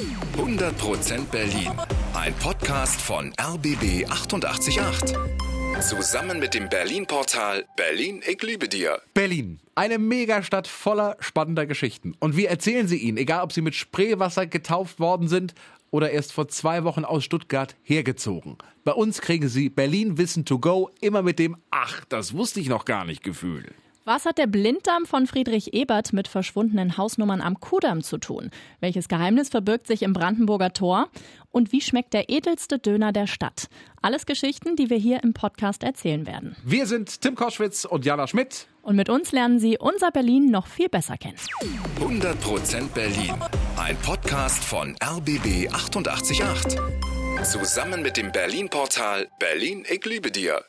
100% Berlin. Ein Podcast von RBB 888. Zusammen mit dem Berlin-Portal Berlin, ich liebe dir. Berlin, eine Megastadt voller spannender Geschichten. Und wir erzählen sie Ihnen, egal ob Sie mit Spreewasser getauft worden sind oder erst vor zwei Wochen aus Stuttgart hergezogen. Bei uns kriegen Sie Berlin Wissen to go immer mit dem Ach, das wusste ich noch gar nicht Gefühl. Was hat der Blinddarm von Friedrich Ebert mit verschwundenen Hausnummern am Kudamm zu tun? Welches Geheimnis verbirgt sich im Brandenburger Tor? Und wie schmeckt der edelste Döner der Stadt? Alles Geschichten, die wir hier im Podcast erzählen werden. Wir sind Tim Koschwitz und Jana Schmidt. Und mit uns lernen Sie unser Berlin noch viel besser kennen. 100% Berlin. Ein Podcast von RBB 888. Zusammen mit dem Berlin-Portal Berlin, ich liebe dir.